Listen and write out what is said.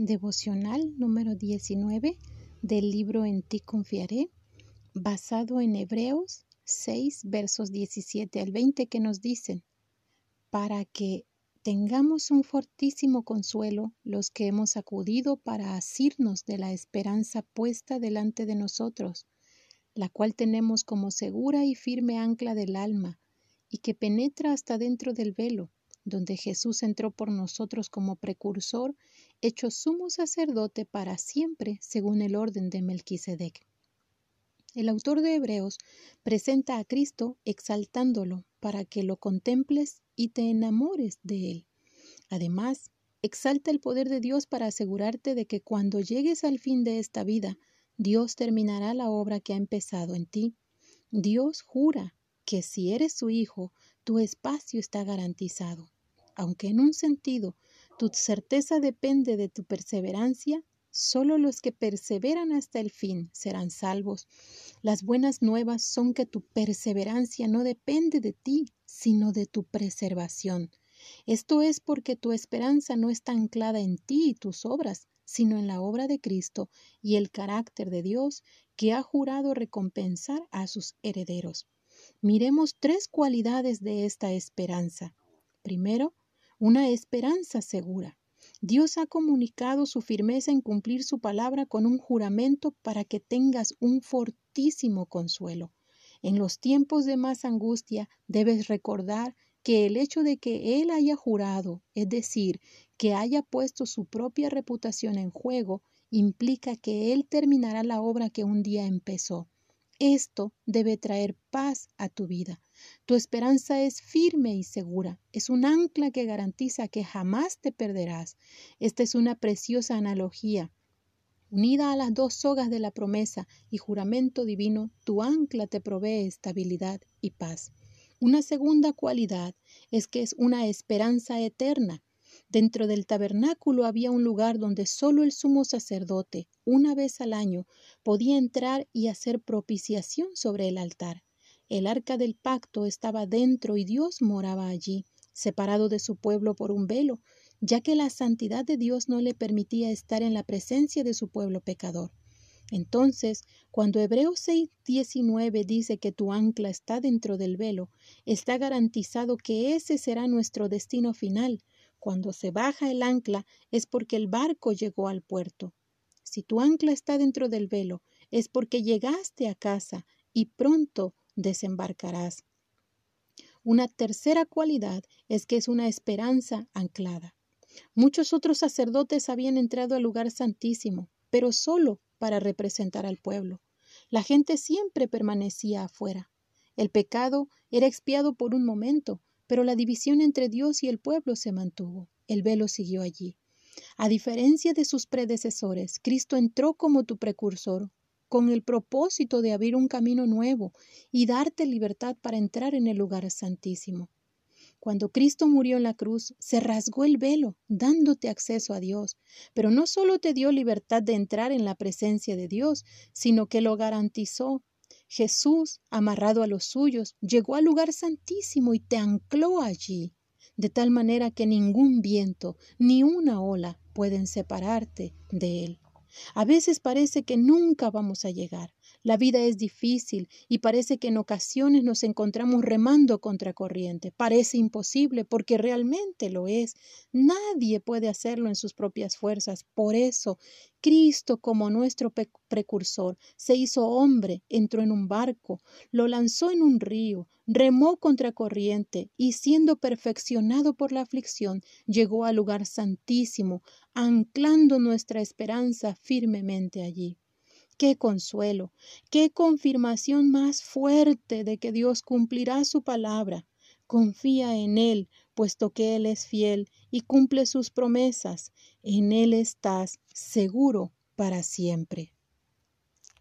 Devocional número 19 del libro En ti confiaré, basado en Hebreos 6, versos 17 al 20 que nos dicen, para que tengamos un fortísimo consuelo los que hemos acudido para asirnos de la esperanza puesta delante de nosotros, la cual tenemos como segura y firme ancla del alma, y que penetra hasta dentro del velo donde Jesús entró por nosotros como precursor, hecho sumo sacerdote para siempre, según el orden de Melquisedec. El autor de Hebreos presenta a Cristo exaltándolo para que lo contemples y te enamores de él. Además, exalta el poder de Dios para asegurarte de que cuando llegues al fin de esta vida, Dios terminará la obra que ha empezado en ti. Dios jura que si eres su hijo, tu espacio está garantizado. Aunque en un sentido tu certeza depende de tu perseverancia, solo los que perseveran hasta el fin serán salvos. Las buenas nuevas son que tu perseverancia no depende de ti, sino de tu preservación. Esto es porque tu esperanza no está anclada en ti y tus obras, sino en la obra de Cristo y el carácter de Dios que ha jurado recompensar a sus herederos. Miremos tres cualidades de esta esperanza. Primero, una esperanza segura. Dios ha comunicado su firmeza en cumplir su palabra con un juramento para que tengas un fortísimo consuelo. En los tiempos de más angustia debes recordar que el hecho de que Él haya jurado, es decir, que haya puesto su propia reputación en juego, implica que Él terminará la obra que un día empezó. Esto debe traer paz a tu vida. Tu esperanza es firme y segura. Es un ancla que garantiza que jamás te perderás. Esta es una preciosa analogía. Unida a las dos sogas de la promesa y juramento divino, tu ancla te provee estabilidad y paz. Una segunda cualidad es que es una esperanza eterna. Dentro del tabernáculo había un lugar donde solo el sumo sacerdote, una vez al año, podía entrar y hacer propiciación sobre el altar. El arca del pacto estaba dentro y Dios moraba allí, separado de su pueblo por un velo, ya que la santidad de Dios no le permitía estar en la presencia de su pueblo pecador. Entonces, cuando Hebreos 6:19 dice que tu ancla está dentro del velo, está garantizado que ese será nuestro destino final, cuando se baja el ancla es porque el barco llegó al puerto. Si tu ancla está dentro del velo, es porque llegaste a casa y pronto desembarcarás. Una tercera cualidad es que es una esperanza anclada. Muchos otros sacerdotes habían entrado al lugar santísimo, pero solo para representar al pueblo. La gente siempre permanecía afuera. El pecado era expiado por un momento, pero la división entre Dios y el pueblo se mantuvo. El velo siguió allí. A diferencia de sus predecesores, Cristo entró como tu precursor, con el propósito de abrir un camino nuevo y darte libertad para entrar en el lugar santísimo. Cuando Cristo murió en la cruz, se rasgó el velo, dándote acceso a Dios, pero no solo te dio libertad de entrar en la presencia de Dios, sino que lo garantizó Jesús, amarrado a los suyos, llegó al lugar santísimo y te ancló allí, de tal manera que ningún viento ni una ola pueden separarte de él. A veces parece que nunca vamos a llegar, la vida es difícil y parece que en ocasiones nos encontramos remando contra corriente. Parece imposible porque realmente lo es. Nadie puede hacerlo en sus propias fuerzas. Por eso, Cristo, como nuestro precursor, se hizo hombre, entró en un barco, lo lanzó en un río, remó contra corriente y siendo perfeccionado por la aflicción, llegó al lugar santísimo, anclando nuestra esperanza firmemente allí. Qué consuelo, qué confirmación más fuerte de que Dios cumplirá su palabra. Confía en Él, puesto que Él es fiel y cumple sus promesas. En Él estás seguro para siempre.